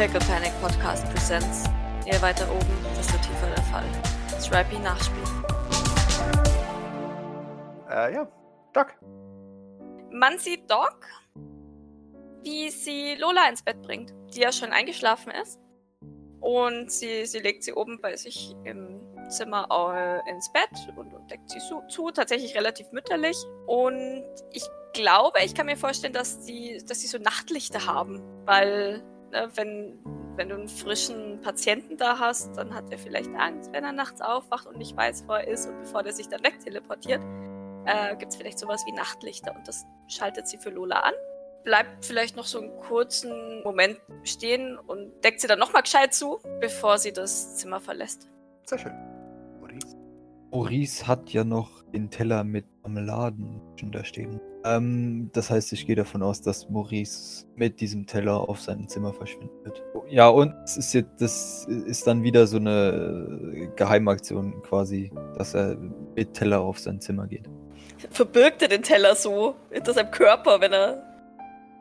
Pickle Panic Podcast Presents. Je weiter oben, desto tiefer der Fall. Stripey Nachspiel. Äh, ja. Doc. Man sieht Doc, wie sie Lola ins Bett bringt, die ja schon eingeschlafen ist. Und sie, sie legt sie oben bei sich im Zimmer äh, ins Bett und, und deckt sie zu, zu, tatsächlich relativ mütterlich. Und ich glaube, ich kann mir vorstellen, dass die, dass sie so Nachtlichter haben, weil ne, wenn, wenn du einen frischen Patienten da hast, dann hat er vielleicht Angst, wenn er nachts aufwacht und nicht weiß, wo er ist und bevor der sich dann wegteleportiert, äh, gibt es vielleicht sowas wie Nachtlichter und das schaltet sie für Lola an. Bleibt vielleicht noch so einen kurzen Moment stehen und deckt sie dann nochmal gescheit zu, bevor sie das Zimmer verlässt. Sehr schön. Maurice. Maurice hat ja noch den Teller mit Marmeladen schon da stehen. Ähm, das heißt, ich gehe davon aus, dass Maurice mit diesem Teller auf seinem Zimmer verschwindet. Ja, und es ist jetzt, das ist dann wieder so eine Geheimaktion quasi, dass er mit Teller auf sein Zimmer geht. Verbirgt er den Teller so hinter seinem Körper, wenn er,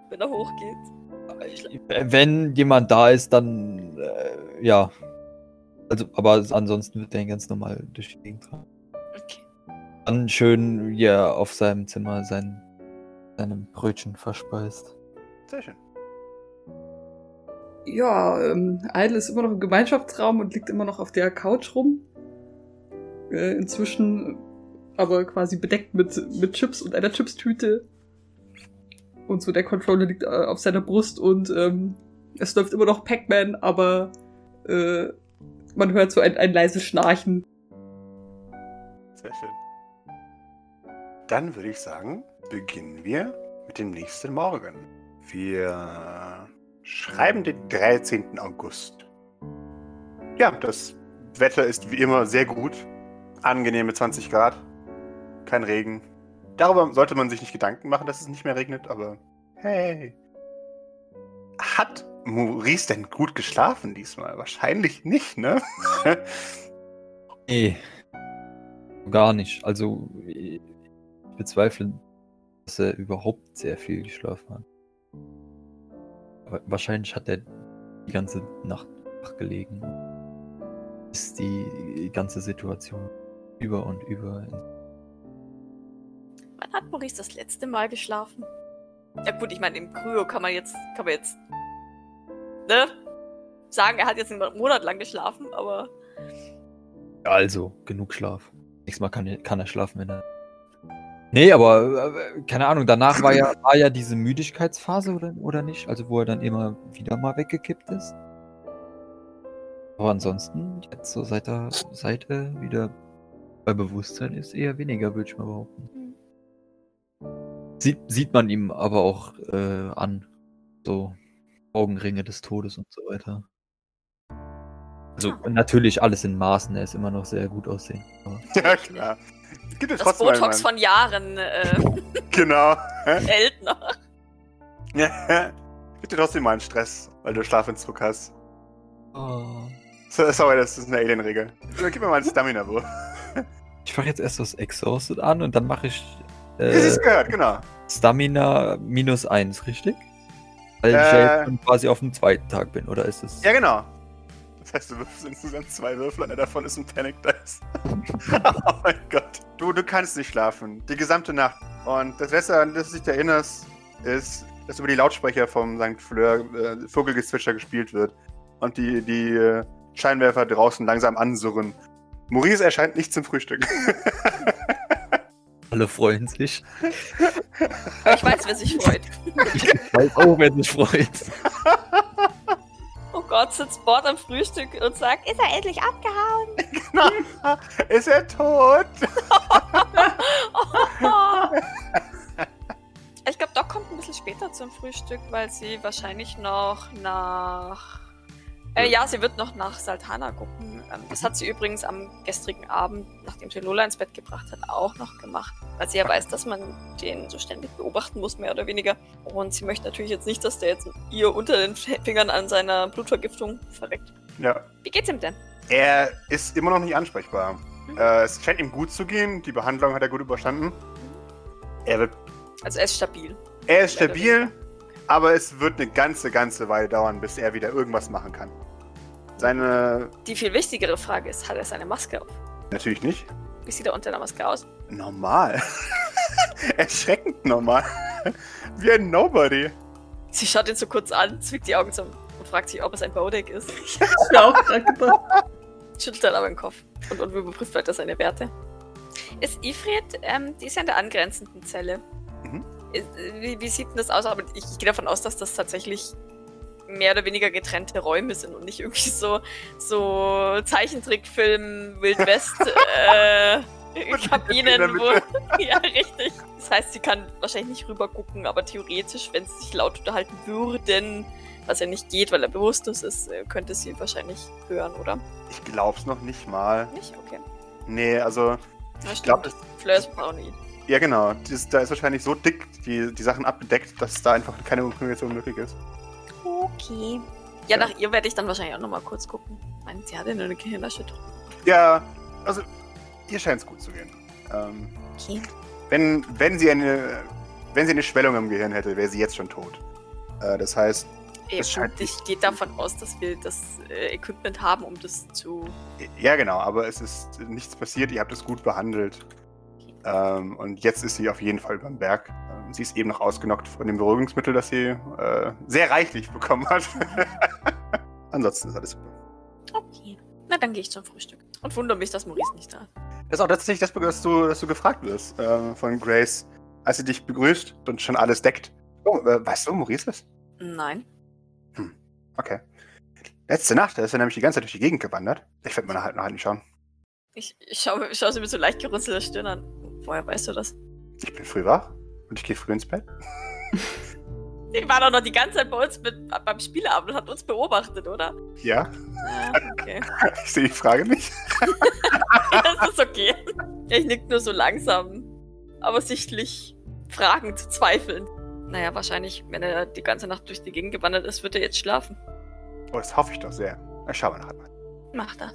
wenn er hochgeht? Wenn jemand da ist, dann äh, ja. Also, aber ansonsten wird er ganz normal durch die Gegend tragen. Okay. Dann schön ja auf seinem Zimmer sein, seinem Brötchen verspeist. Sehr schön. Ja, ähm, Idle ist immer noch im Gemeinschaftsraum und liegt immer noch auf der Couch rum. Äh, inzwischen aber quasi bedeckt mit, mit Chips und einer Chipstüte. Und so der Controller liegt äh, auf seiner Brust und ähm, es läuft immer noch Pac-Man, aber äh, man hört so ein, ein leises Schnarchen. Sehr schön. Dann würde ich sagen, beginnen wir mit dem nächsten Morgen. Wir schreiben den 13. August. Ja, das Wetter ist wie immer sehr gut. Angenehme 20 Grad. Kein Regen. Darüber sollte man sich nicht Gedanken machen, dass es nicht mehr regnet, aber hey. Hat Maurice denn gut geschlafen diesmal? Wahrscheinlich nicht, ne? Nee. Gar nicht. Also, ich bezweifle, dass er überhaupt sehr viel geschlafen hat. Aber wahrscheinlich hat er die ganze Nacht wach gelegen. Ist die ganze Situation über und über. Wann hat Maurice das letzte Mal geschlafen? Ja gut, ich meine, im Kryo kann man jetzt, kann man jetzt, ne, sagen, er hat jetzt einen Monat lang geschlafen, aber Also, genug Schlaf. Nächstes Mal kann, kann er schlafen, wenn er. Nee, aber äh, keine Ahnung, danach war ja, war ja diese Müdigkeitsphase oder, oder nicht? Also, wo er dann immer wieder mal weggekippt ist. Aber ansonsten, jetzt so seit er, seit er wieder bei Bewusstsein ist, eher weniger, würde ich mal behaupten. Sieht, sieht man ihm aber auch äh, an. So Augenringe des Todes und so weiter. Also natürlich alles in Maßen, er ist immer noch sehr gut aussehen. Ja, klar. Es gibt ja das trotzdem Botox von Jahren äh, Genau. hält noch. Ja. Gibt dir trotzdem mal einen Stress, weil du Schlafentzug hast. Oh. So- Sorry, das ist eine Alien-Regel. Gib mir mal einen Stamina-Wurf. Ich mache jetzt erst das Exhausted an und dann mache ich Wie sie es äh, gehört, genau. Stamina minus 1, richtig? Weil ich Äh. ja jetzt schon quasi auf dem zweiten Tag bin, oder ist es? Ja, genau. Das heißt, du wirfst insgesamt zwei Würfel, einer davon ist ein Panic Dice. oh mein Gott. Du, du kannst nicht schlafen. Die gesamte Nacht. Und das Letzte, an das du dich erinnerst, ist, dass über die Lautsprecher vom St. Fleur äh, Vogelgezwitscher gespielt wird. Und die, die äh, Scheinwerfer draußen langsam ansurren. Maurice erscheint nicht zum Frühstück. Alle freuen sich. Ich weiß, wer sich freut. Ich weiß auch, wer sich freut. Gott, sitzt Bord am Frühstück und sagt, ist er endlich abgehauen? ist er tot? Ich glaube, Doc kommt ein bisschen später zum Frühstück, weil sie wahrscheinlich noch nach. Äh, ja, sie wird noch nach Saltana gucken. Ähm, das hat sie übrigens am gestrigen Abend, nachdem sie Lola ins Bett gebracht hat, auch noch gemacht. Weil sie ja weiß, dass man den so ständig beobachten muss, mehr oder weniger. Und sie möchte natürlich jetzt nicht, dass der jetzt ihr unter den Fingern an seiner Blutvergiftung verreckt. Ja. Wie geht's ihm denn? Er ist immer noch nicht ansprechbar. Äh, es scheint ihm gut zu gehen. Die Behandlung hat er gut überstanden. Er, wird, Also er ist stabil. er ist stabil, Aber es wird eine ganze, ganze Weile dauern, bis er wieder irgendwas machen kann. Seine. Die viel wichtigere Frage ist, hat er seine Maske auf? Natürlich nicht. Wie sieht er unter der Maske aus? Normal. Erschreckend normal. Wie ein Nobody. Sie schaut ihn so kurz an, zwickt die Augen zum und fragt sich, ob es ein Bodek ist. Ich mir auch gerade gedacht. Schüttelt dann aber den Kopf und, und überprüft weiter seine Werte. Ist Ifrit, ähm, die ist ja in der angrenzenden Zelle. Mhm. Wie, wie sieht denn das aus? Aber ich, ich gehe davon aus, dass das tatsächlich mehr oder weniger getrennte Räume sind und nicht irgendwie so, so Zeichentrickfilm, Wild West, äh, Kabinen, wo. ja, richtig. Das heißt, sie kann wahrscheinlich nicht rüber gucken, aber theoretisch, wenn sie sich laut unterhalten würden, was ja nicht geht, weil er bewusstlos ist, äh, könnte sie wahrscheinlich hören, oder? Ich glaub's noch nicht mal. Nicht? Okay. Nee, also. Ich glaube, stimmt. Fleur ist paranoid. Ja genau. Das, da ist wahrscheinlich so dick die, die Sachen abgedeckt, dass da einfach keine Kommunikation möglich ist. Okay. Ja, Ja. nach ihr werde ich dann wahrscheinlich auch nochmal kurz gucken. Ich meine, sie hatte nur eine Gehirnerschütterung. Ja, also ihr scheint's gut zu gehen. Ähm, Okay. wenn, wenn sie eine. Wenn sie eine Schwellung im Gehirn hätte, wäre sie jetzt schon tot. Äh, das heißt, Ja, Es scheint ich gehe davon aus, dass wir das äh, Equipment haben, um das zu. Ja, genau, aber es ist nichts passiert, ihr habt es gut behandelt. Ähm, und jetzt ist sie auf jeden Fall beim Berg. Ähm, sie ist eben noch ausgenockt von dem Beruhigungsmittel, das sie äh, sehr reichlich bekommen hat. Ansonsten ist alles super. Okay. Na, dann gehe ich zum Frühstück. Und wundere mich, dass Maurice nicht da ist. Das ist auch tatsächlich das, dass du, dass du gefragt wirst äh, von Grace, als sie dich begrüßt und schon alles deckt. Oh, äh, weißt du, wo Maurice ist? Nein. Okay. Letzte Nacht, da ist er nämlich die ganze Zeit durch die Gegend gewandert. Ich werde mal nachher noch nicht schauen. Ich, ich schaue schau sie mit so leicht gerunzelter Stirn an. Woher weißt du das? Ich bin früh wach und ich gehe früh ins Bett. Die war doch noch die ganze Zeit bei uns mit, beim Spieleabend und hat uns beobachtet, oder? Ja, Ja, okay. ich sehe die Frage nicht. das ist okay. Ich nick nur so langsam, aber sichtlich fragend, zweifelnd. Naja, wahrscheinlich, wenn er die ganze Nacht durch die Gegend gewandert ist, wird er jetzt schlafen. Oh, das hoffe ich doch sehr. Na, schauen wir nachher mal. Mach das.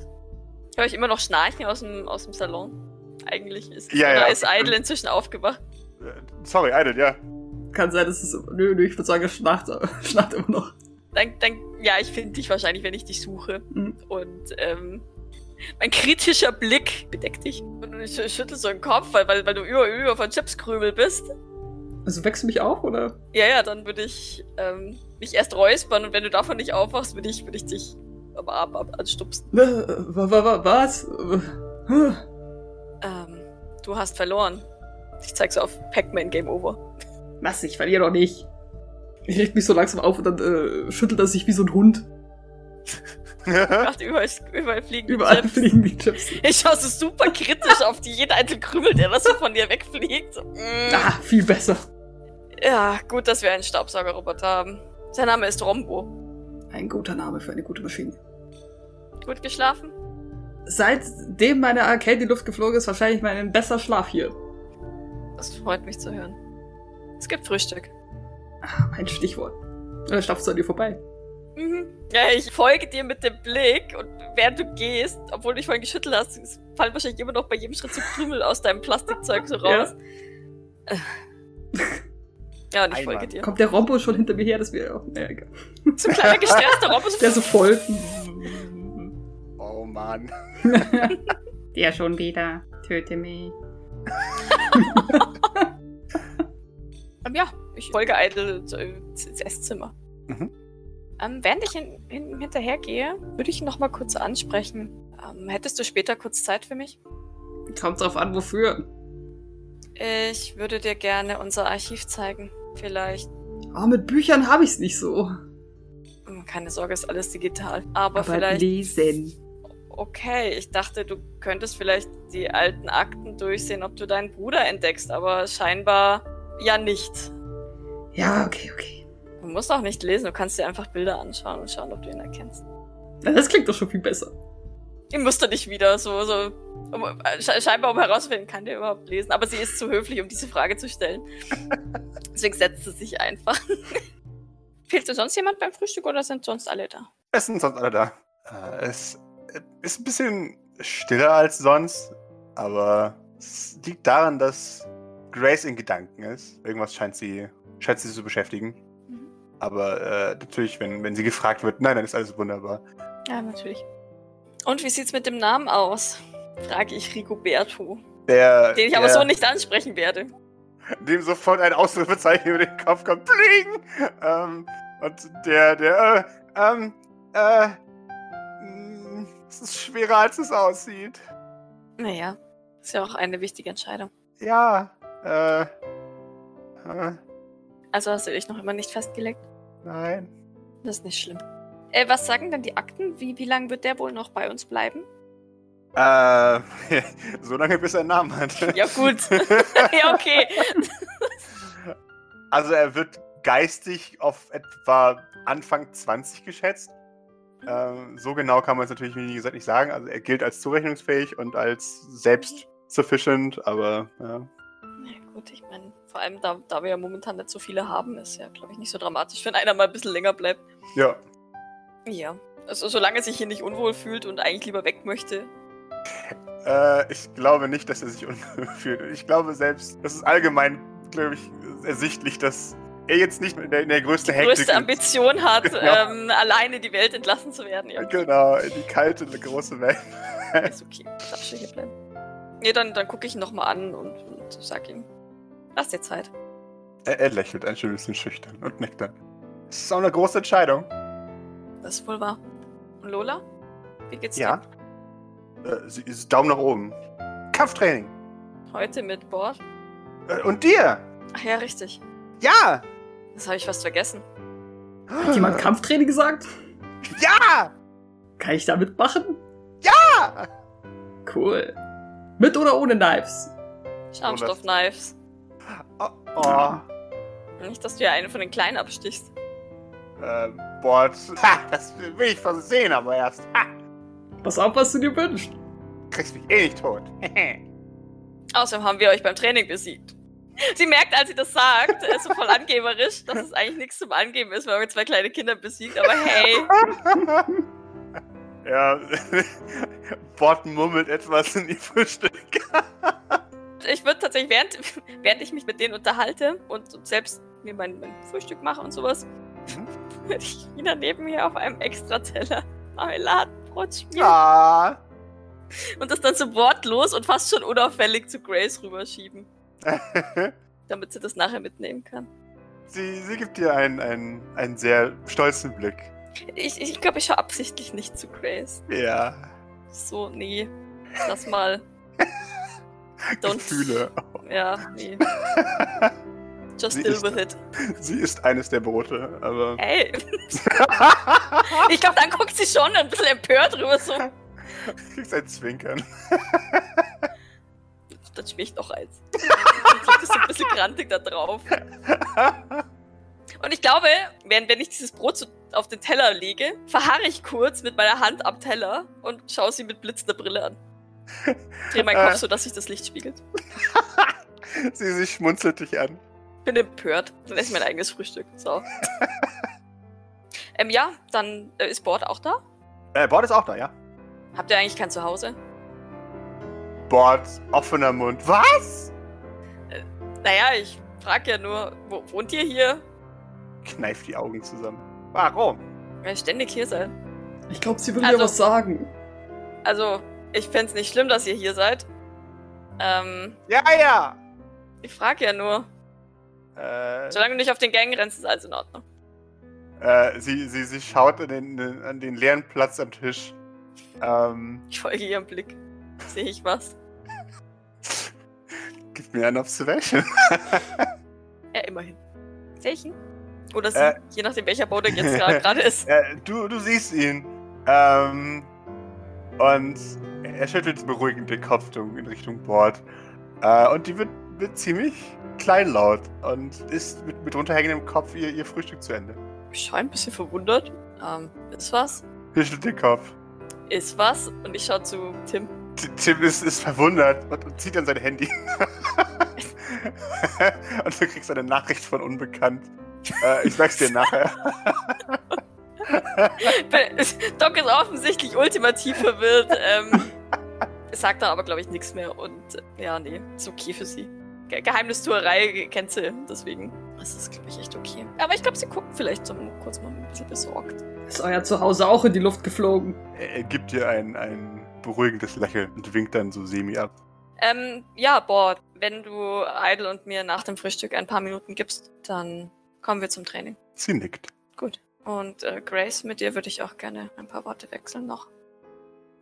Höre ich immer noch Schnarchen aus dem, aus dem Salon? Eigentlich ist Ja, oder ja. ist Idle inzwischen aufgewacht. Äh, Sorry, Idle, ja. Kann sein, dass es. Nö, nö, ich würde sagen, er schnarcht, schnarcht immer noch. Dann, dann, ja, ich finde dich wahrscheinlich, wenn ich dich suche. Mhm. Und ähm, mein kritischer Blick bedeckt dich. Und ich schüttel so den Kopf, weil, weil, weil du über, über von Chipskrümel bist. Also wächst du mich auf, oder? Ja, ja, dann würde ich ähm, mich erst räuspern und wenn du davon nicht aufwachst, würde ich, würde ich dich am Arm ab anstupsen. Wa- wa- wa- Was? Äh, Ähm, du hast verloren. Ich zeig so auf Pac-Man Game Over. Was? Ich verliere doch nicht. Ich richte mich so langsam auf und dann äh, schüttelt er sich wie so ein Hund. Ach, überall, überall fliegen die Überall Chips. fliegen die Chips. Ich schaue so super kritisch auf die jeden einzelnen Krümel, der das so von dir wegfliegt. Mm. Ah, viel besser. Ja, gut, dass wir einen Staubsaugerroboter haben. Sein Name ist Rombo. Ein guter Name für eine gute Maschine. Gut geschlafen? Seitdem meine Arcade in die Luft geflogen ist, wahrscheinlich mein bester Schlaf hier. Das freut mich zu hören. Es gibt Frühstück. Ah, mein Stichwort. Oder stapfst du an dir vorbei? Mhm. Ja, ich folge dir mit dem Blick und während du gehst, obwohl du dich vorhin geschüttelt hast, fallen wahrscheinlich immer noch bei jedem Schritt so Krümel aus deinem Plastikzeug so raus. Äh. Ja, und ich Einmal. folge dir. Kommt der Rombo schon hinter mir her, dass wir auch. Naja, egal. So ein kleiner gestresster Robbe. Der so voll. Mann. Der schon wieder. Töte mich. Ähm, ja, ich folge zu- ins Esszimmer. Mhm. Ähm, während ich hin, hin, hinterhergehe, würde ich noch mal kurz ansprechen. Ähm, hättest du später kurz Zeit für mich? Kommt drauf an, wofür. Ich würde dir gerne unser Archiv zeigen. Vielleicht. Oh, mit Büchern habe ich's nicht so. Hm, Keine Sorge, ist alles digital. Aber, Aber vielleicht. lesen. Okay, ich dachte, du könntest vielleicht die alten Akten durchsehen, ob du deinen Bruder entdeckst, aber scheinbar ja nicht. Ja, okay, okay. Du musst auch nicht lesen, du kannst dir einfach Bilder anschauen und schauen, ob du ihn erkennst. Das klingt doch schon viel besser. Ihr müsst doch nicht wieder so, so um, sche- scheinbar um herauszufinden, kann der überhaupt lesen. Aber sie ist zu höflich, um diese Frage zu stellen. Deswegen setzt sie sich einfach. Fehlt dir sonst jemand beim Frühstück oder sind sonst alle da? Es sind sonst alle da. Äh, es ist ein bisschen stiller als sonst, aber es liegt daran, dass Grace in Gedanken ist. Irgendwas scheint sie, scheint sie zu beschäftigen. Aber äh, natürlich, wenn, wenn sie gefragt wird, nein, dann ist alles wunderbar. Ja, natürlich. Und wie sieht's mit dem Namen aus? Frage ich Rigoberto, Der, den ich aber der, so nicht ansprechen werde. Dem sofort ein Ausrufezeichen über den Kopf kommt. Bling! Ähm, und der, der, äh, ähm, äh, es ist schwerer, als es aussieht. Naja, ist ja auch eine wichtige Entscheidung. Ja, äh, äh Also hast du dich noch immer nicht festgelegt? nein. Das ist nicht schlimm. Äh, was sagen denn die Akten? Wie, wie lange wird der wohl noch bei uns bleiben? Äh, so lange, bis er einen Namen hat. Ja, gut. ja, okay. Also er wird geistig auf etwa Anfang 20 geschätzt. Ähm, so genau kann man es natürlich, wie gesagt, nicht sagen. Also er gilt als zurechnungsfähig und als selbst-sufficient, aber ja. Ja, gut, ich meine, vor allem da, da wir ja momentan nicht so viele haben, ist ja, glaube ich, nicht so dramatisch, wenn einer mal ein bisschen länger bleibt. Ja. Ja. Also solange er sich hier nicht unwohl fühlt und eigentlich lieber weg möchte. Äh, ich glaube nicht, dass er sich unwohl fühlt. Ich glaube selbst, das ist allgemein, glaube ich, ersichtlich, dass er jetzt nicht in der, in der größten Hektik Größte ist. Ambition hat, Genau. ähm, alleine die Welt entlassen zu werden. Ja, okay. Genau, in die kalte, große Welt. Ist okay. Darf schon hier bleiben. Nee, dann, dann gucke ich ihn nochmal an und, und sag ihm, lass dir Zeit. Er, er lächelt ein schön bisschen schüchtern und nickt dann. Es ist auch eine große Entscheidung. Das ist wohl wahr. Und Lola? Wie geht's Ja. dir? Äh, sie ist Daumen nach oben. Kampftraining. Heute mit Bord? Äh, und dir? Ach ja, richtig. Ja! Das habe ich fast vergessen. Hat jemand Kampftraining gesagt? Ja! Kann ich da mitmachen? Ja! Cool. Mit oder ohne Knives? Schaumstoff-Knives. Oh, oh. Nicht, dass du ja einen von den Kleinen abstichst. Äh, Bord. Ha, das will ich versehen, aber erst. Ha, Pass auf, was du dir wünschst. kriegst mich eh nicht tot. Außerdem haben wir euch beim Training besiegt. Sie merkt, als sie das sagt, ist so voll angeberisch, dass es eigentlich nichts zum Angeben ist, weil man zwei kleine Kinder besiegt. Aber hey, ja, Bord murmelt etwas in die Frühstück. ich würde tatsächlich, während, während ich mich mit denen unterhalte und selbst mir mein, mein Frühstück mache und sowas, Mhm. würde ich wieder neben mir auf einem Extra-Teller Marmeladenbrot schmieren Ja. und das dann so wortlos und fast schon unauffällig zu Grace rüberschieben, damit sie das nachher mitnehmen kann. sie, sie gibt dir einen, einen, einen sehr stolzen Blick. Ich glaube, ich, glaub, ich schaue absichtlich nicht zu Grace. Ja. So, nee. Lass mal. Don't. Gefühle. Ja, nee. Just Sie deal ist- with it. Sie ist eines der Brote, aber. Ey. ich glaube, dann guckt sie schon ein bisschen empört rüber, so. kriegst ein Zwinkern. Dann schmier ich noch eins. Liegt es so ein bisschen grantig da drauf. Und ich glaube, wenn, wenn ich dieses Brot so auf den Teller lege, verharre ich kurz mit meiner Hand am Teller und schaue sie mit blitzender Brille an. Dreh meinen Kopf so, dass sich das Licht spiegelt. sie, sie schmunzelt dich an. Bin empört. Dann esse ich mein eigenes Frühstück. So. ähm, ja, dann äh, ist Bord auch da. Äh, Bord ist auch da, ja. Habt ihr eigentlich kein Zuhause? Bord, offener Mund. Was? Naja, ich frag ja nur, wo, wohnt ihr hier? Kneift die Augen zusammen. Warum? Weil ständig hier seid. Ich glaube, sie will Also- mir was sagen. Also, ich fänd's nicht schlimm, dass ihr hier seid. Ähm, Ja, ja. ich frag ja nur. Äh, Solange du nicht auf den Gang rennst, ist alles in Ordnung. äh, sie, sie, sie schaut an den, an den leeren Platz am Tisch. Ähm, Ich folge ihrem Blick. Sehe ich was? Gib mir eine Observation. Ja, immerhin. Ihn? Oder sie, Äh. je nachdem, welcher Bau jetzt gerade ist. Äh, du, du siehst ihn. Ähm, und er schüttelt beruhigend den Kopf in Richtung Bord. Äh, und die wird, wird ziemlich kleinlaut und ist mit, mit runterhängendem Kopf ihr, ihr Frühstück zu Ende. Ich schaue ein bisschen verwundert. Ähm, ist was? Schüttelt den Kopf. Ist was? Und ich schaue zu Tim. Tim ist, ist verwundert und, und zieht dann sein Handy. und du kriegst eine Nachricht von Unbekannt. Äh, ich sag's dir nachher. Doc ist offensichtlich ultimativ verwirrt. Ähm, sagt dann aber, glaube ich, nichts mehr. Und ja, nee, ist okay für sie. Ge Geheimnistuerei kennt sie, deswegen Das ist, glaube ich, echt okay. Aber ich glaube, sie guckt vielleicht so kurz mal ein bisschen besorgt. Ist euer Zuhause auch in die Luft geflogen? Er, er gibt dir ein, ein beruhigendes Lächeln und winkt dann so semi ab. Ähm, ja, boah, wenn du Idle und mir nach dem Frühstück ein paar Minuten gibst, dann kommen wir zum Training. Sie nickt. Gut. Und äh, Grace, mit dir würde ich auch gerne ein paar Worte wechseln noch.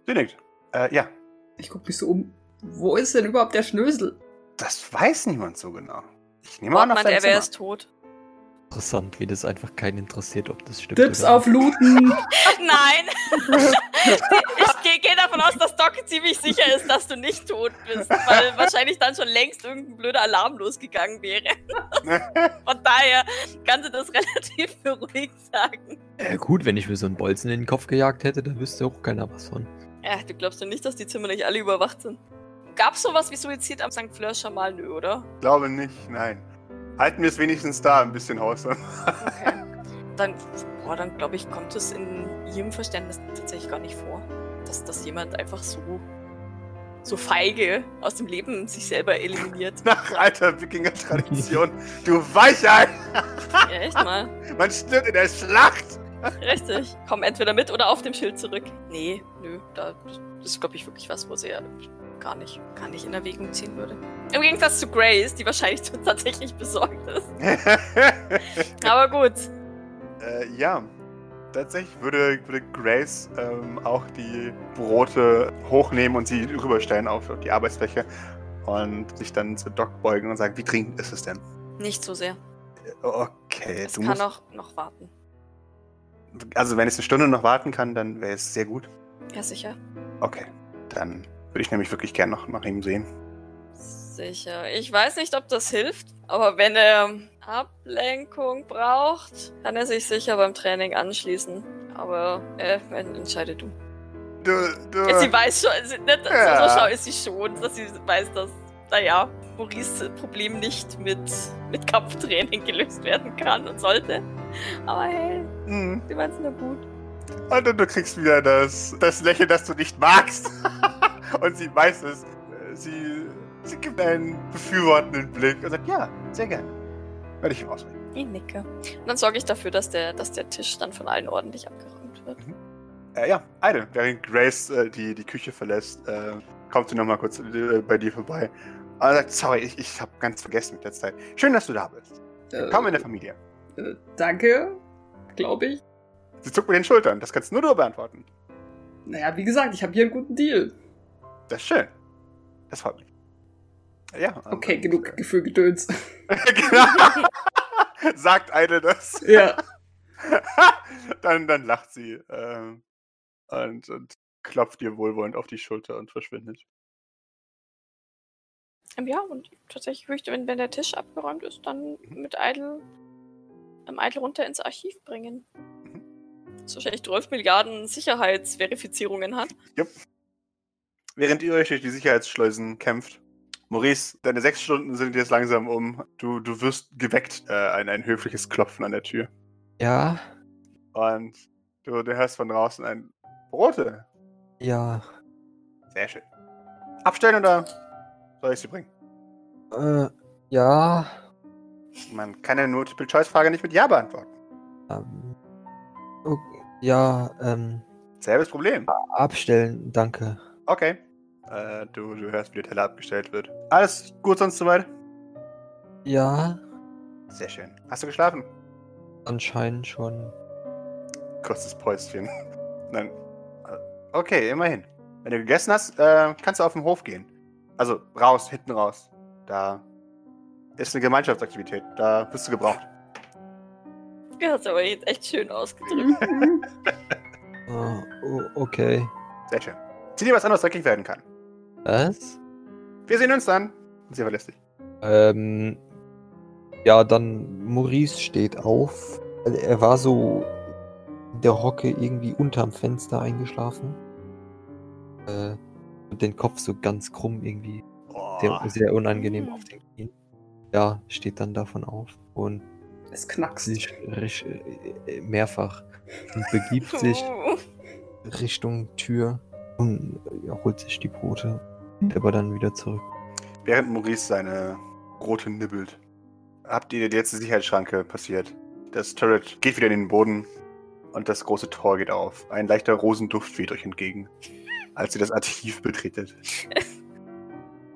Sie nickt. Äh, ja, Ich guck mich so um. Wo ist denn überhaupt der Schnösel? das weiß niemand so genau. Ich nehme an, auf er wäre es tot. Interessant, wie das einfach keinen interessiert, ob das stimmt. Dips oder auf Looten. Nein! ich gehe geh davon aus, dass Doc ziemlich sicher ist, dass du nicht tot bist, weil wahrscheinlich dann schon längst irgendein blöder Alarm losgegangen wäre. Von daher kannst du das relativ beruhigt sagen. Äh, gut, wenn ich mir so einen Bolzen in den Kopf gejagt hätte, dann wüsste auch keiner was von. Ja, du glaubst doch nicht, dass die Zimmer nicht alle überwacht sind. Gab's sowas wie Suizid am St. Fleur schon mal? Nö, oder? Glaube nicht, nein. Halten wir es wenigstens da ein bisschen Haus. Okay. Dann, boah, dann glaube ich, kommt es in ihrem Verständnis tatsächlich gar nicht vor, dass, dass jemand einfach so, so feige aus dem Leben sich selber eliminiert. Nach alter Wikinger-Tradition. du Weichei! Ja, echt mal. Man stirbt in der Schlacht! Richtig. Komm entweder mit oder auf dem Schild zurück. Nee, nö, da, das ist, glaube ich, wirklich was, wo sie ja gar nicht, gar nicht in Erwägung ziehen würde. Im Gegensatz zu Grace, die wahrscheinlich tatsächlich besorgt ist. Aber gut. äh, ja, tatsächlich würde, würde Grace ähm, auch die Brote hochnehmen und sie rüberstellen auf die Arbeitsfläche und sich dann zu Doc beugen und sagen, wie dringend ist es denn? Nicht so sehr. Okay, Es du kann musst, auch noch warten. also wenn es eine Stunde noch warten kann, dann wäre es sehr gut. Ja, sicher. Okay, dann würde ich nämlich wirklich gern noch nach ihm sehen. Sicher. Ich weiß nicht, ob das hilft, aber wenn er Ablenkung braucht, kann er sich sicher beim Training anschließen. Aber äh, entscheide du. Du, du, Sie weiß schon, sie, nicht, Ja. so, schlau ist sie schon, dass sie weiß, dass, naja, Maurice Problem nicht mit, mit Kampftraining gelöst werden kann und sollte. Aber hey, Mhm. sie meint es nur gut. Und du, du kriegst wieder das, das Lächeln, das du nicht magst. und sie weiß es. Sie, sie gibt einen befürwortenden Blick und sagt, ja, sehr gerne. Werde ich ihm auswählen. Ich nicke. Und dann sorge ich dafür, dass der, dass der Tisch dann von allen ordentlich abgeräumt wird. Äh, ja, Idle, während Grace äh, die, die Küche verlässt, äh, kommt sie nochmal kurz äh, bei dir vorbei. Und sagt, sorry, ich, ich habe ganz vergessen mit der Zeit. Schön, dass du da bist. Äh, Komm in der Familie. äh, danke, glaube ich. Sie zuckt mit den Schultern. Das kannst nur du beantworten. Naja, wie gesagt, ich habe hier einen guten Deal. Das ist schön. Das freut mich. Ja. und- Okay, genug Gefühlgedöns. genau. Sagt Idle das. ja. dann, dann lacht sie ähm, und, und klopft dir wohlwollend auf die Schulter und verschwindet. Ähm, ja, und tatsächlich würde ich, wenn, wenn der Tisch abgeräumt ist, dann mit Idle, ähm, Idle runter ins Archiv bringen. Das wahrscheinlich 12 Milliarden Sicherheitsverifizierungen hat. Während ihr euch durch die Sicherheitsschleusen kämpft, Maurice, deine sechs Stunden sind jetzt langsam um. Du, du wirst geweckt, äh, ein, ein höfliches Klopfen an der Tür. Ja, Und du, du hörst von draußen ein Brote. ja, Sehr schön. Abstellen oder soll ich sie bringen? äh, ja, Man kann eine Multiple-Choice-Frage nicht mit Ja beantworten. ähm, okay, ja, ähm, Selbes Problem. abstellen, danke. Okay. Äh, du, du hörst, wie der Teller abgestellt wird. Alles gut sonst soweit? Ja, Sehr schön. Hast du geschlafen? anscheinend schon. Kurzes Päuschen. Nein. Äh, Okay, immerhin. Wenn du gegessen hast, äh, kannst du auf den Hof gehen. Also raus, hinten raus. Da ist eine Gemeinschaftsaktivität. Da bist du gebraucht. Du hast aber jetzt echt schön ausgedrückt. Ah, o- okay. Sehr schön. Zieh dir was an, was dreckig werden kann. Was? Wir sehen uns dann. Und sie verlässt dich. Ähm, ja, dann Maurice steht auf. Also Er war so in der Hocke irgendwie unterm Fenster eingeschlafen. Äh, und den Kopf so ganz krumm irgendwie. Sehr, Oh. sehr unangenehm Hm. auf den Knien. Ja, steht dann davon auf und Es knackst. sich äh, mehrfach und begibt sich Uh. Richtung Tür und ja, holt sich die Brote, geht aber dann wieder zurück. Während Maurice seine Brote nibbelt, äh, habt ihr die letzte Sicherheitsschranke passiert. Das Turret geht wieder in den Boden und das große Tor geht auf. Ein leichter Rosenduft weht euch entgegen, als ihr das Archiv betretet.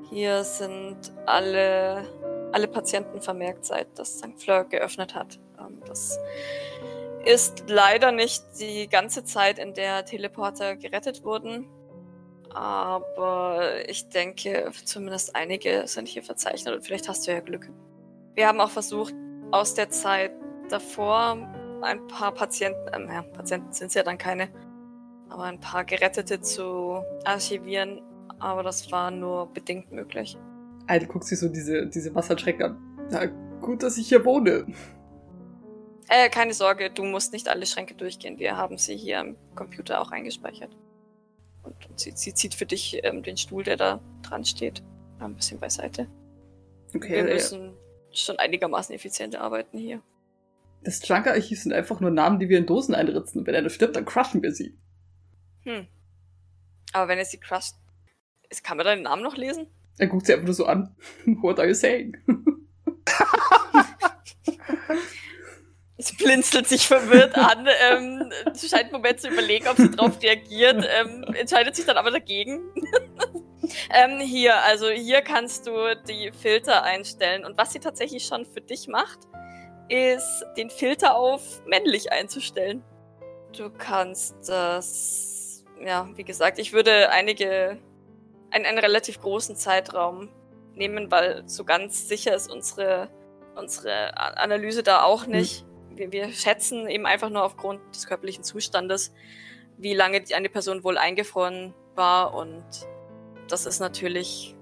Hier sind alle, alle Patienten vermerkt, seit das St. Fleur geöffnet hat. Ähm, Das ist leider nicht die ganze Zeit, in der Teleporter gerettet wurden. Aber ich denke, zumindest einige sind hier verzeichnet und vielleicht hast du ja Glück. Wir haben auch versucht, aus der Zeit davor ein paar Patienten, ähm, ja, Patienten sind es ja dann keine, aber ein paar Gerettete zu archivieren, aber das war nur bedingt möglich. Idle guckt sich so diese, diese Wasserschrecken an. Na, gut, dass ich hier wohne. Äh, keine Sorge, du musst nicht alle Schränke durchgehen. Wir haben sie hier im Computer auch eingespeichert. Und, und sie, sie zieht für dich ähm, den Stuhl, der da dran steht, ein bisschen beiseite. Okay, Wir müssen schon einigermaßen effizient arbeiten hier. das Junker-Archiv sind einfach nur Namen, die wir in Dosen einritzen. Und wenn einer stirbt, dann crushen wir sie. Hm. Aber wenn er sie crusht, kann man deinen Namen noch lesen? Er guckt sie einfach nur so an. What are you saying? Es blinzelt sich verwirrt an, ähm, scheint einen Moment zu überlegen, ob sie darauf reagiert, ähm, entscheidet sich dann aber dagegen. ähm, hier, also hier kannst du die Filter einstellen. Und was sie tatsächlich schon für dich macht, ist den Filter auf männlich einzustellen. Du kannst das, ja, wie gesagt, ich würde einige, einen, einen relativ großen Zeitraum nehmen, weil so ganz sicher ist unsere, unsere Analyse da auch nicht. Wir, wir schätzen eben einfach nur aufgrund des körperlichen Zustandes, wie lange eine Person wohl eingefroren war und das ist natürlich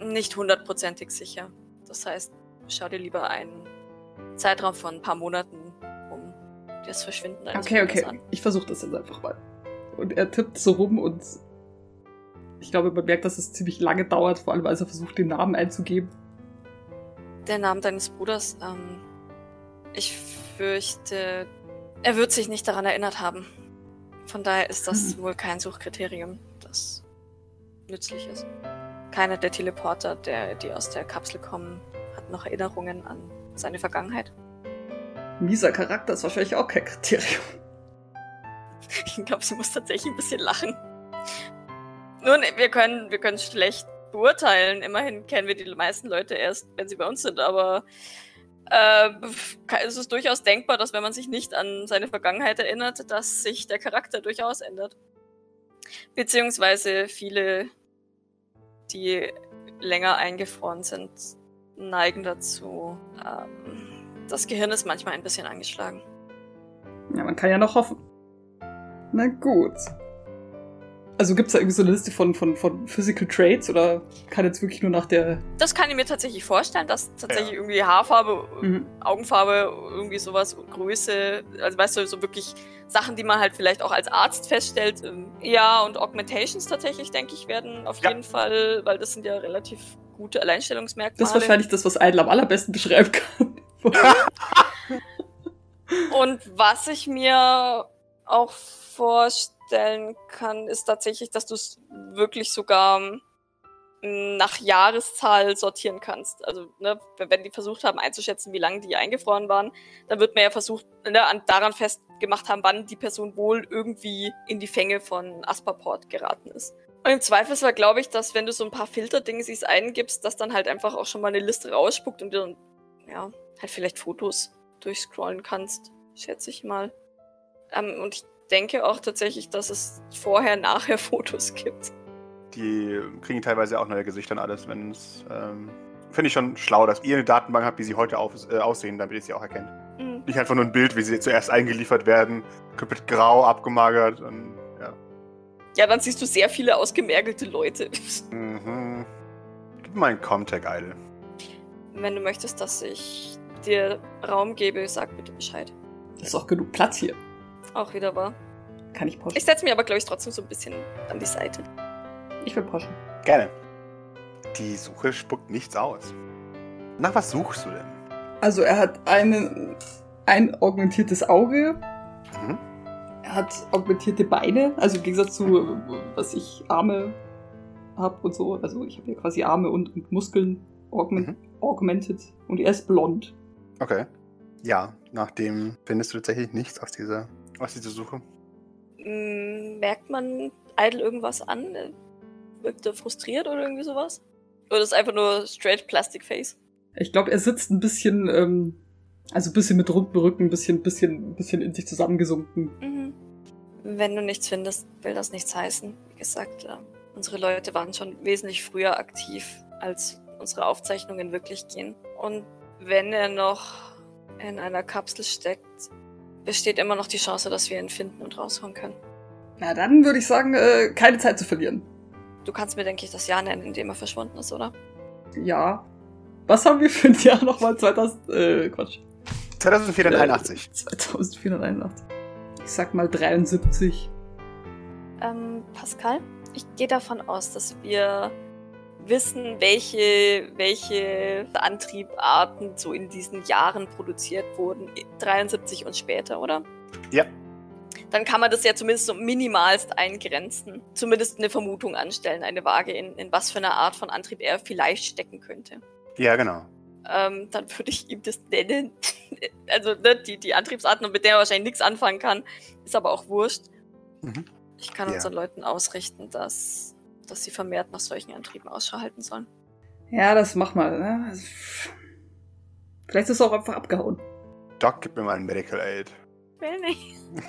nicht hundertprozentig sicher. Das heißt, schau dir lieber einen Zeitraum von ein paar Monaten um das Verschwinden eines Okay, okay. an. Ich versuche das jetzt einfach mal. Und er tippt so rum und ich glaube, man merkt, dass es ziemlich lange dauert, vor allem als er versucht, den Namen einzugeben. Der Name deines Bruders, ähm, ich fürchte, er wird sich nicht daran erinnert haben. Von daher ist das Hm. wohl kein Suchkriterium, das nützlich ist. Keiner der Teleporter, der, die aus der Kapsel kommen, hat noch Erinnerungen an seine Vergangenheit. Mieser Charakter ist wahrscheinlich auch kein Kriterium. Ich glaube, sie muss tatsächlich ein bisschen lachen. Nun, wir können, wir können schlecht beurteilen. Immerhin kennen wir die meisten Leute erst, wenn sie bei uns sind, aber äh, es ist durchaus denkbar, dass wenn man sich nicht an seine Vergangenheit erinnert, dass sich der Charakter durchaus ändert. Beziehungsweise viele, die länger eingefroren sind, neigen dazu. Ähm, das Gehirn ist manchmal ein bisschen angeschlagen. Ja, man kann ja noch hoffen. Na gut. Also gibt's da irgendwie so eine Liste von, von, von Physical Traits oder kann jetzt wirklich nur nach der. Das kann ich mir tatsächlich vorstellen, dass tatsächlich Ja. irgendwie Haarfarbe, Mhm. Augenfarbe, irgendwie sowas, Größe, also weißt du, so wirklich Sachen, die man halt vielleicht auch als Arzt feststellt. ähm, Ja, und Augmentations tatsächlich, denke ich, werden auf Ja. jeden Fall, weil das sind ja relativ gute Alleinstellungsmerkmale. Das ist wahrscheinlich das, was Idle am allerbesten beschreiben kann. Und was ich mir auch vorstellen kann, ist tatsächlich, dass du es wirklich sogar mm, nach Jahreszahl sortieren kannst. Also, ne, wenn die versucht haben einzuschätzen, wie lange die eingefroren waren, dann wird man ja versucht, ne, an, daran festgemacht haben, wann die Person wohl irgendwie in die Fänge von Asperport geraten ist. Und im Zweifelsfall glaube ich, dass wenn du so ein paar Filterdinge siehst eingibst, dass dann halt einfach auch schon mal eine Liste rausspuckt und du dann, ja, halt vielleicht Fotos durchscrollen kannst, schätze ich mal. Ähm, und ich denke auch tatsächlich, dass es vorher, nachher Fotos gibt. Die kriegen teilweise auch neue Gesichter und alles, wenn es. Ähm, Finde ich schon schlau, dass ihr eine Datenbank habt, wie sie heute auf, äh, aussehen, damit ihr sie auch erkennt. Mhm. Nicht einfach nur ein Bild, wie sie zuerst eingeliefert werden, komplett grau, abgemagert und ja. Ja, dann siehst du sehr viele ausgemergelte Leute. Mhm. Gib mal einen Comtech, Eile. Wenn du möchtest, dass ich dir Raum gebe, sag bitte Bescheid. Das ist auch genug Platz hier. Auch wieder wahr. Kann ich poschen? Ich setze mir aber, glaube ich, trotzdem so ein bisschen an die Seite. Ich will poschen. Gerne. Die Suche spuckt nichts aus. Nach was suchst du denn? Also er hat einen, ein augmentiertes Auge. Mhm. Er hat augmentierte Beine, also im Gegensatz zu, was ich Arme habe und so. Also ich habe ja quasi Arme und, und Muskeln Augment Mhm. Augmented. Und er ist blond. Okay. Ja, nachdem findest du tatsächlich nichts aus dieser, aus dieser Suche. Mm, Merkt man Idle irgendwas an? Wirkt er frustriert oder irgendwie sowas? Oder ist einfach nur straight Plastic Face? Ich glaube, er sitzt ein bisschen, ähm, also ein bisschen mit rundem Rücken, ein bisschen, bisschen, bisschen in sich zusammengesunken. Mhm. Wenn du nichts findest, will das nichts heißen. Wie gesagt, äh, unsere Leute waren schon wesentlich früher aktiv, als unsere Aufzeichnungen wirklich gehen. Und wenn er noch in einer Kapsel steckt, besteht immer noch die Chance, dass wir ihn finden und rausholen können. Na, dann würde ich sagen, äh, keine Zeit zu verlieren. Du kannst mir, denke ich, das Jahr nennen, in dem er verschwunden ist, oder? Ja. Was haben wir für ein Jahr nochmal? 2000, äh, Quatsch. 2481. 2481. Ich sag mal 73. Ähm, Pascal, ich gehe davon aus, dass wir wissen, welche, welche Antriebarten so in diesen Jahren produziert wurden. 73 und später, oder? Ja. Dann kann man das ja zumindest so minimalst eingrenzen. Zumindest eine Vermutung anstellen, eine Waage, in, in was für eine Art von Antrieb er vielleicht stecken könnte. Ja, genau. Ähm, dann würde ich ihm das nennen. also ne, die, die Antriebsarten, mit der er wahrscheinlich nichts anfangen kann, ist aber auch wurscht. Mhm. Ich kann Ja. unseren Leuten ausrichten, dass, dass sie vermehrt nach solchen Antrieben Ausschau halten sollen. Ja, das mach mal. Ne? Vielleicht ist er auch einfach abgehauen. Doc, gib mir mal einen Medical Aid. Will nicht.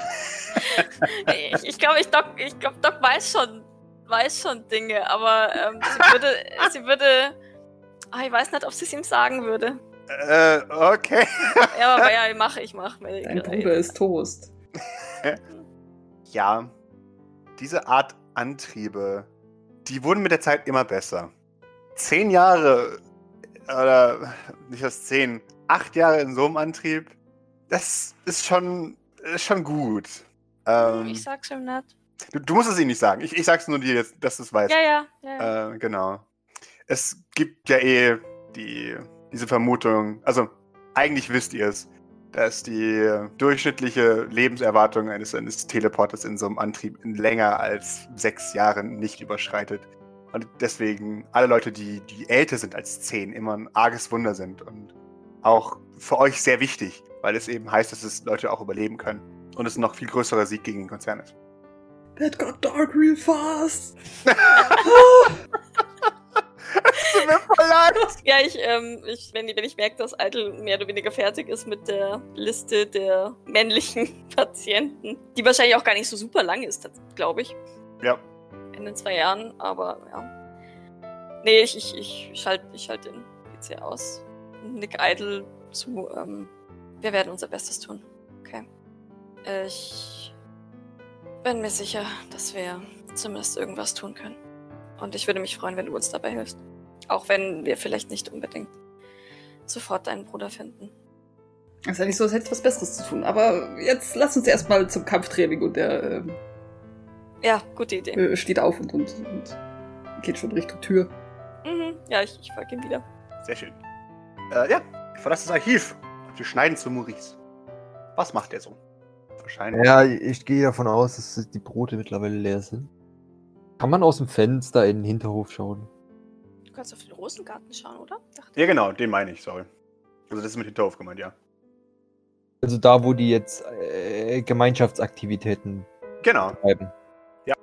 ich ich glaube, ich Doc, ich glaub, Doc weiß schon, weiß schon Dinge, aber ähm, sie würde, sie würde. Ah, ich weiß nicht, ob sie es ihm sagen würde. Äh, okay. Ja, aber ja, ich mache, ich mache. Dein Bruder ist Toast. Ja, diese Art Antriebe, die wurden mit der Zeit immer besser. Zehn Jahre, oder nicht das zehn, acht Jahre in so einem Antrieb, das ist schon, ist schon gut. Ähm, Ich sag's ihm nicht. du, du musst es ihm nicht sagen. Ich, ich sag's nur dir jetzt, dass du es weißt. Ja, ja, ja. ja. Äh, genau. Es gibt ja eh die, diese Vermutung, also eigentlich wisst ihr es, dass die durchschnittliche Lebenserwartung eines, eines Teleporters in so einem Antrieb in länger als sechs Jahren nicht überschreitet. Und deswegen alle Leute, die, die älter sind als zehn, immer ein arges Wunder sind. Und auch für euch sehr wichtig, weil es eben heißt, dass es Leute auch überleben können. Und es ein noch viel größerer Sieg gegen den Konzern ist. That got dark real fast. Tut mir voll leid. Ja, ich, ähm, ich, wenn, wenn ich merke, dass Idle mehr oder weniger fertig ist mit der Liste der männlichen Patienten, die wahrscheinlich auch gar nicht so super lang ist, glaube ich, Ja, in den zwei Jahren, aber ja. Nee, ich, ich, ich schalte ich halt den PC aus. Nick Idle zu, ähm, wir werden unser Bestes tun. Okay. Ich bin mir sicher, dass wir zumindest irgendwas tun können. Und ich würde mich freuen, wenn du uns dabei hilfst. Auch wenn wir vielleicht nicht unbedingt sofort deinen Bruder finden. ist ja nicht so, als hätte ich was Besseres zu tun. Aber jetzt lass uns erstmal zum Kampftraining und der ähm, Ja, gute Idee. äh, steht auf und, und, und geht schon Richtung Tür. Mhm. Ja, ich, ich folge ihm wieder. Sehr schön. Äh, ja, ich verlasse das Archiv. Und wir schneiden zu Maurice. Was macht er so? Wahrscheinlich. Ja, ich gehe davon aus, dass die Brote mittlerweile leer sind. Kann man aus dem Fenster in den Hinterhof schauen? Du kannst auf den Rosengarten schauen, oder? Dachte Ja, genau, den meine ich, sorry. Also das ist mit Hinterhof gemeint, ja. Also da, wo die jetzt äh, Gemeinschaftsaktivitäten Genau. treiben. Ja.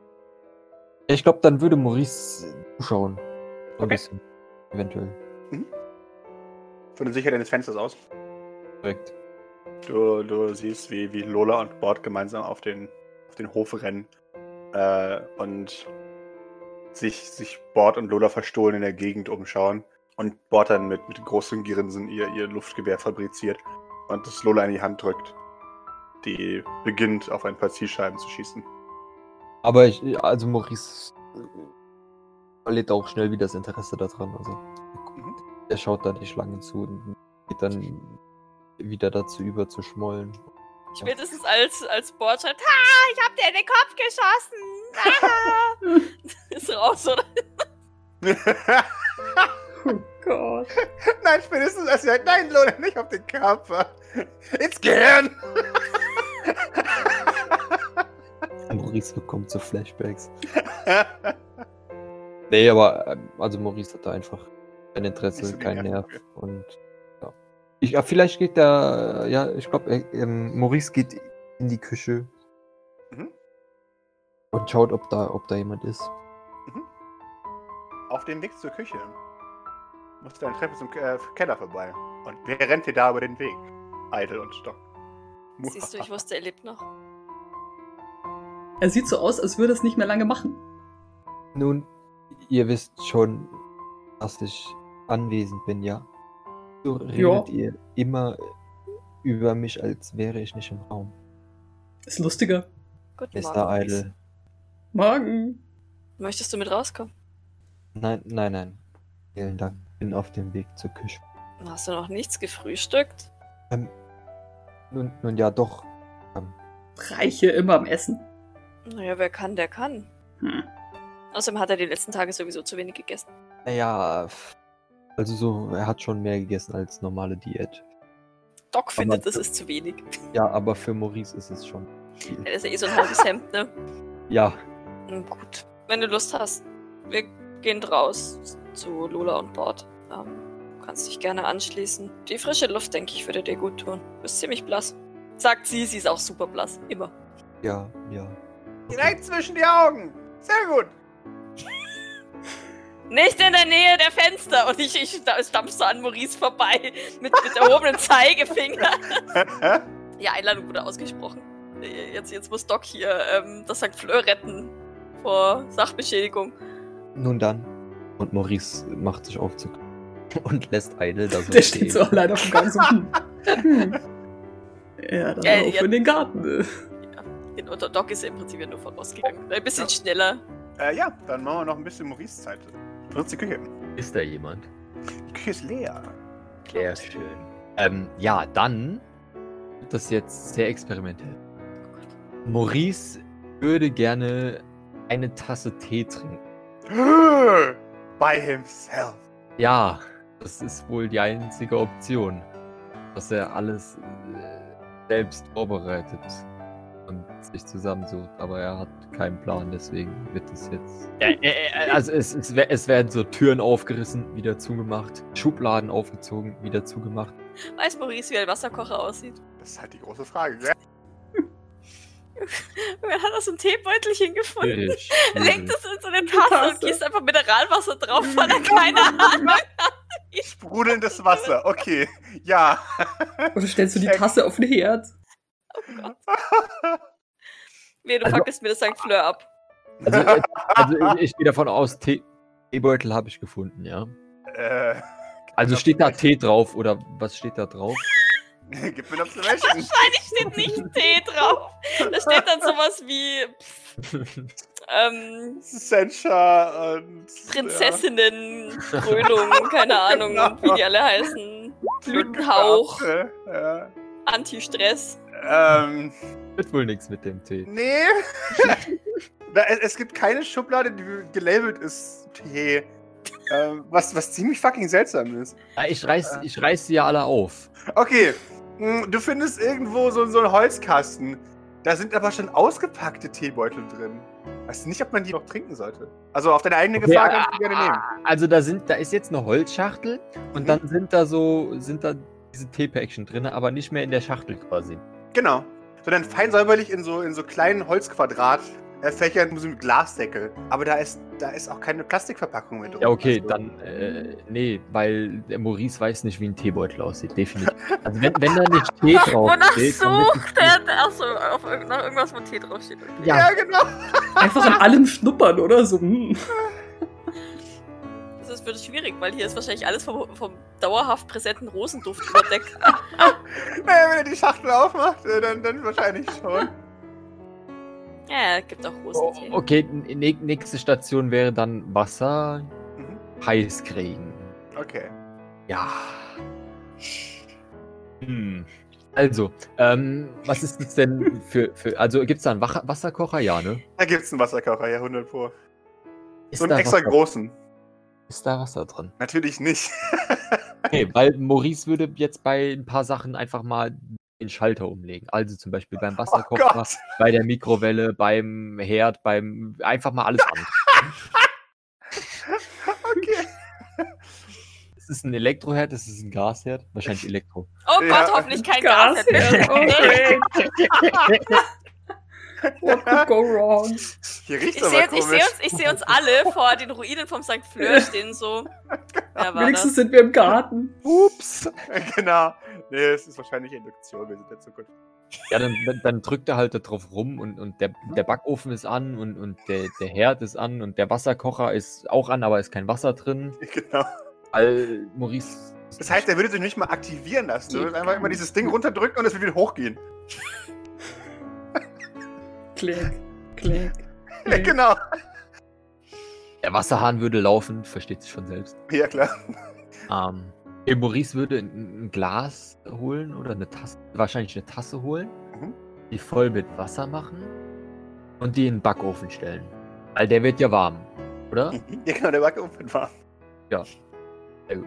Ich glaube, dann würde Maurice zuschauen. So ein Okay. bisschen. Eventuell. Von der Sicherheit deines Fensters aus. Direkt. Du, du siehst, wie, wie Lola und Bord gemeinsam auf den, auf den Hof rennen. Äh, und sich, sich Bord und Lola verstohlen in der Gegend umschauen. Und Bord dann mit, mit großen Grinsen ihr, ihr Luftgewehr fabriziert und das Lola in die Hand drückt. Die beginnt, auf ein paar Zielscheiben zu schießen. Aber ich, also Maurice äh, verliert auch schnell wieder das Interesse daran. Also Mhm. er schaut da nicht lange zu und geht dann wieder dazu über zu schmollen. Spätestens als, als Bord schreibt, ha, ich hab dir in den Kopf geschossen. Ah. Ist raus, oder? Oh Gott. Nein, spätestens als sie sagt, nein, Lola, nicht auf den Körper. Ins Gehirn! Maurice bekommt so Flashbacks. Nee, aber ähm, also Maurice hat da einfach Kein Interesse, so kein Nerv. Und ja. Ich, ja, vielleicht geht da, ja, ich glaube, ähm, Maurice geht in die Küche. Und schaut, ob da, ob da jemand ist. Auf dem Weg zur Küche musst du eine Treppe zum äh, Keller vorbei. Und wer rennt dir da über den Weg? Eitel und Stock. Siehst du, ich wusste, er lebt noch. Er sieht so aus, als würde es nicht mehr lange machen. Nun, ihr wisst schon, dass ich anwesend bin, ja? So redet ihr immer über mich, als wäre ich nicht im Raum. Ist lustiger. Guten Mr. Morgen. Idle. Morgen. Möchtest du mit rauskommen? Nein, nein, nein. Vielen Dank. Bin auf dem Weg zur Küche. Hast du noch nichts gefrühstückt? Ähm, nun, nun ja, doch. Reiche immer am Essen. Naja, wer kann, der kann. Hm. Außerdem hat er die letzten Tage sowieso zu wenig gegessen. Naja, also so, er hat schon mehr gegessen als normale Diät. Doc findet, Aber- das ist zu wenig. Ja, aber für Maurice ist es schon viel. Er ist ja eh so ein halbes Hemd, ne? Ja, Hm, Gut. Wenn du Lust hast, wir gehen raus zu Lola und Bord. Ähm, du kannst dich gerne anschließen. Die frische Luft, denke ich, würde dir gut tun. Du bist ziemlich blass. Sagt sie, sie ist auch super blass. Immer. ja, ja. Direkt zwischen die Augen. Sehr gut. Nicht in der Nähe der Fenster! Und ich, ich sta- stampf so an Maurice vorbei mit, mit erhobenem Zeigefinger. Die Einladung wurde ausgesprochen. Jetzt, jetzt muss Doc hier ähm, das St. Fleur retten vor Sachbeschädigung. Nun dann. Und Maurice macht sich auf zu und lässt Idle da so Der stehen. steht so allein auf dem Gang so. Hm. Hm. Ja, dann Äh, auf ja. in den Garten. Den unter Doc ist im Prinzip ja nur vorausgegangen. Ein bisschen schneller. äh, ja, dann machen wir noch ein bisschen Maurice-Zeit. Benutzt die Küche. Ist da jemand? Die Küche ist leer. Sehr schön. Ähm, ja, dann wird das jetzt sehr experimentell. Maurice würde gerne eine Tasse Tee trinken. By himself. Ja, das ist wohl die einzige Option. Dass er alles äh, selbst vorbereitet und sich zusammensucht. Aber er hat keinen Plan, deswegen wird es jetzt. Ja, äh, äh, also es, es, es werden so Türen aufgerissen, wieder zugemacht, Schubladen aufgezogen, wieder zugemacht. Weiß Maurice, wie ein Wasserkocher aussieht? Das ist halt die große Frage. gell? Wer hat das so ein Teebeutelchen gefunden? Schwierig. Legt es in so eine Tasse. Tasse und gießt einfach Mineralwasser drauf, weil er keine Ahnung Sprudelndes Wasser. Okay. Ja. Oder stellst du die. Tasse auf den Herd? Nee, du Also- mir das St. Fleur ab. Also, äh, also ich, ich gehe davon aus, Tee- Teebeutel habe ich gefunden, ja. äh, Also steht da Tee drauf oder was steht da drauf? Gib mir noch zu wäschen. Wahrscheinlich steht nicht Tee drauf. Da steht dann sowas wie pff, ähm, Sencha und. Prinzessinnen, Krönung, keine Ahnung, Genau. wie die alle heißen. Ja, Blütenhauch, Apfel, Ja. Anti-Stress. Ähm. Wird wohl nichts mit dem Tee. Nee. es, es gibt keine Schublade, die gelabelt ist Tee. Ähm, was, was ziemlich fucking seltsam ist. Ja, ich reiß, ich reiß sie ja alle auf. Okay, du findest irgendwo so, so einen Holzkasten. Da sind aber schon ausgepackte Teebeutel drin. Weiß nicht, ob man die noch trinken sollte. Also auf deine eigene Gefahr ah, kannst du gerne nehmen. Also da sind, da ist jetzt eine Holzschachtel und Mhm. dann sind da so, sind da diese Teepäckchen drin, aber nicht mehr in der Schachtel quasi. Genau. Sondern fein säuberlich in so, in so kleinen Holzquadratfächern mit Glasdeckel. Aber da ist, da ist auch keine Plastikverpackung mit drin. Ja, okay, Also- dann, äh, nee, weil der Maurice weiß nicht, wie ein Teebeutel aussieht, definitiv. Also wenn, wenn da nicht Tee drauf Wonach steht, dann wird sucht er? Achso, auf nach irgendwas, wo Tee draufsteht. Okay. Ja. Ja, genau. Einfach an allem schnuppern, oder? So, hm. Das ist wirklich schwierig, weil hier ist wahrscheinlich alles vom, vom dauerhaft präsenten Rosenduft überdeckt. Naja, wenn er die Schachtel aufmacht, äh, dann, dann wahrscheinlich schon. Ja, es gibt auch Oh, Rosentee. okay, nächste Station wäre dann Wasser Mhm. heiß kriegen. Okay. Ja. Hm. Also, ähm, was ist das denn für, für also gibt es da einen Wach Wasserkocher? Ja, ne? Da gibt's einen Wasserkocher, ja, 100 pro. Ist So einen extra Wasser, großen. Ist da Wasser drin? Natürlich nicht. Okay, weil Maurice würde jetzt bei ein paar Sachen einfach mal den Schalter umlegen. Also zum Beispiel beim Oh Wasserkocher, Gott. bei der Mikrowelle, beim Herd, beim einfach mal alles an. Okay. ist es ein Elektroherd? Ist es ein Gasherd? Wahrscheinlich Elektro. Oh Ja. Gott, hoffentlich kein Gas. Gasherd. Oh, great. What could go wrong? Hier riecht Ich sehe seh uns, ich seh uns alle vor den Ruinen vom St. Fleur stehen so. Wenigstens sind wir im Garten. Ups. genau. Nee, es ist wahrscheinlich Induktion, wir sind in der Zukunft. Ja, dann, dann, dann drückt er halt da drauf rum und, und der, der Backofen ist an und, und der, der Herd ist an und der Wasserkocher ist auch an, aber ist kein Wasser drin. Genau. Weil Maurice. Das heißt, er würde sich nicht mal aktivieren lassen. Du würdest einfach immer dieses Ding runterdrücken und es wird wieder hochgehen. Klick, klick. klick. genau. der Wasserhahn würde laufen, versteht sich von selbst. Ja, klar. Ähm, der Maurice würde ein, ein Glas holen oder eine Tasse, wahrscheinlich eine Tasse holen, Mhm. die voll mit Wasser machen und die in den Backofen stellen. Weil der wird ja warm, oder? Ja, genau, der Backofen wird warm. Sehr gut.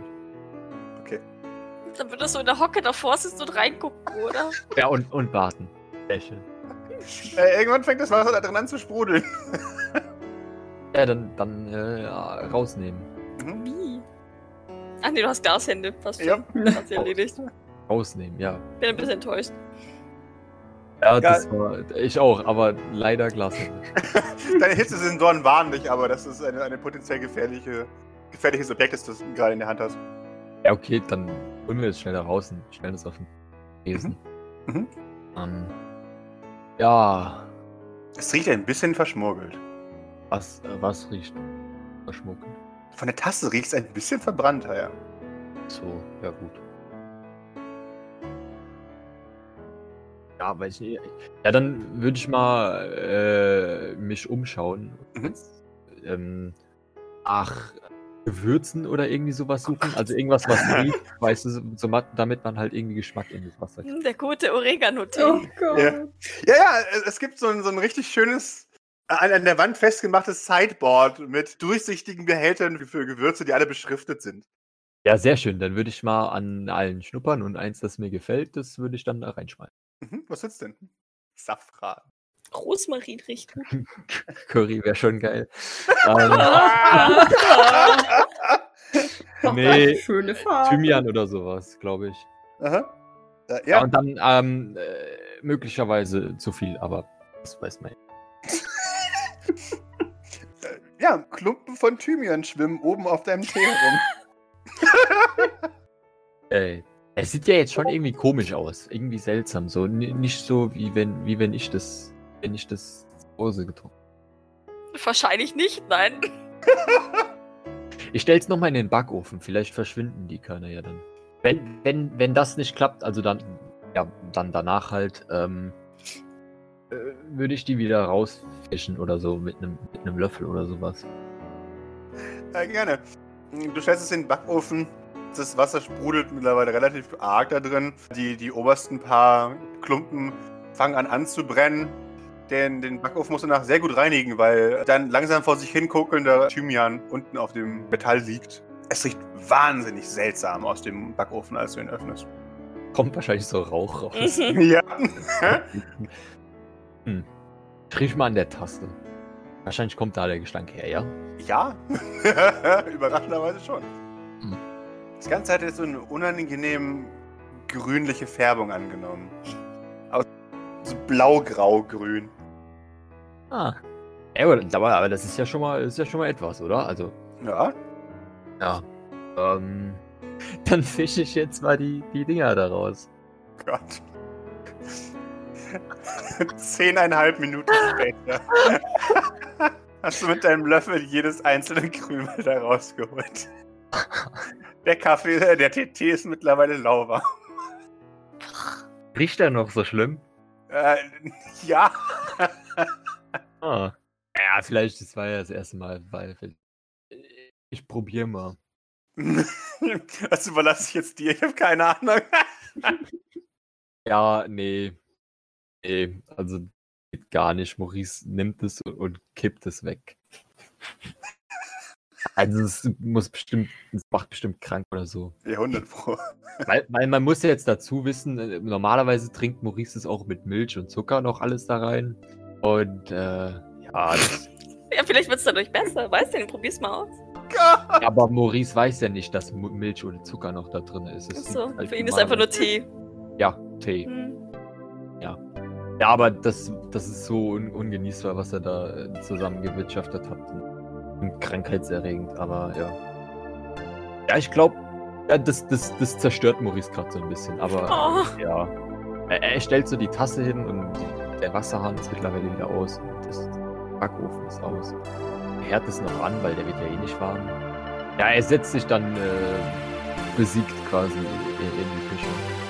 Dann wird das so in der Hocke davor sitzen und reingucken, oder? Ja, und, und warten. Sehr schön. Äh, irgendwann fängt das Wasser da drin an zu sprudeln. Ja, dann, dann äh, ja, rausnehmen. Mhm. Ach nee, du hast Glashände. Passt Ja. schon. Hat sich erledigt. Rausnehmen, ja. Bin ein bisschen enttäuscht. Ja, das war ich auch, aber leider Glashände. Deine Hitzesensoren warnen dich, aber das ist eine, eine potenziell gefährliche, gefährliches Objekt, das du gerade in der Hand hast. Ja, okay, dann holen wir es schnell da raus und stellen es auf den Besen. Mhm. Ähm, ja, Es riecht ein bisschen verschmurgelt. was, äh, was riecht verschmuggelt? Von der Tasse riecht es ein bisschen verbrannter, ja. So, ja gut. Ja, weiß ich nicht. Ja, dann würde ich mal äh, mich umschauen. Mhm. Ähm, ach, Gewürzen oder irgendwie sowas suchen. Also irgendwas, was riecht, weißt du, so, damit man halt irgendwie Geschmack in das Wasser kriegt. Der gute Oregano-Tee. Oh Gott. Ja. Ja, ja, es- es gibt so ein, so ein richtig schönes, an, an der Wand festgemachtes Sideboard mit durchsichtigen Behältern für, Gewürze, die alle beschriftet sind. Ja, sehr schön. Dann würde ich mal an allen schnuppern und eins, das mir gefällt, das würde ich dann da reinschmeißen. Mhm, was sitzt denn? Safran. Rosmarin riecht gut. Curry wäre schon geil. ähm, Nee, schöne Farbe. Thymian oder sowas, glaube ich. Aha. Äh, Ja, ja, und dann ähm, äh, möglicherweise zu viel, aber das weiß man. äh, ja, Klumpen von Thymian schwimmen oben auf deinem Tee herum. Ey, es sieht ja jetzt schon irgendwie komisch aus, irgendwie seltsam, so N nicht so wie wenn wie wenn ich das wenn ich das zu Hause getrunken. Wahrscheinlich nicht, nein. Ich stell's noch mal in den Backofen, vielleicht verschwinden die Körner ja dann. Wenn wenn wenn das nicht klappt, also dann ja dann danach halt ähm, äh, würde ich die wieder rausfischen oder so mit einem mit einem Löffel oder sowas. Ja, gerne. Du stellst es in den Backofen. Das Wasser sprudelt mittlerweile relativ arg da drin. Die, die obersten paar Klumpen fangen an anzubrennen. Den, den Backofen musst du nach sehr gut reinigen, weil dann langsam vor sich hin kokelnder Thymian unten auf dem Metall liegt. Es riecht wahnsinnig seltsam aus dem Backofen, als du ihn öffnest. Kommt wahrscheinlich so Rauch raus. Mhm. Ja. hm. Riech mal an der Taste. Wahrscheinlich kommt da der Gestank her, ja? Ja. Überraschenderweise schon. Hm. Das Ganze hat jetzt so eine unangenehm grünliche Färbung angenommen. Aus so blau-grau-grün. Ah. Ja, aber, aber das ist ja schon mal, ist ja schon mal etwas, oder? Also, Ja. ja. Ähm, dann fische ich jetzt mal die, die Dinger da raus. Gott. Zehneinhalb Minuten später hast du mit deinem Löffel jedes einzelne Krümel da rausgeholt. Der Kaffee, äh, der Tee ist mittlerweile lauwarm. Riecht er noch so schlimm? Äh, ja. Ah. Ja, vielleicht, das war ja das erste Mal, weil ich probiere mal. Das überlasse ich jetzt dir. Ich habe keine Ahnung. Ja, nee. Nee, also geht gar nicht. Maurice nimmt es und, und kippt es weg. Also es muss bestimmt, es macht bestimmt krank oder so. Ja, 100 Pro. Weil, weil man muss ja jetzt dazu wissen, äh, normalerweise trinkt Maurice es auch mit Milch und Zucker noch alles da rein. Und äh, ja, Ja, vielleicht wird es dadurch besser. Weißt du, probier's mal aus. Zucker! Aber Maurice weiß ja nicht, dass Milch oder Zucker noch da drin ist. Es So, halt für ihn ist einfach nur. Tee. Ja, Tee. Hm. Ja, aber das, das ist so un ungenießbar, was er da äh, zusammengewirtschaftet hat. Und krankheitserregend, aber ja. Ja, ich glaube, ja, das, das, das zerstört Maurice gerade so ein bisschen. Aber Oh. ja. Er, er stellt so die Tasse hin und die, der Wasserhahn ist mittlerweile wieder aus. Und das Backofen ist aus. Der Herd ist noch an, weil der wird ja eh nicht warm. Ja, er setzt sich dann äh, besiegt quasi in, in die Küche.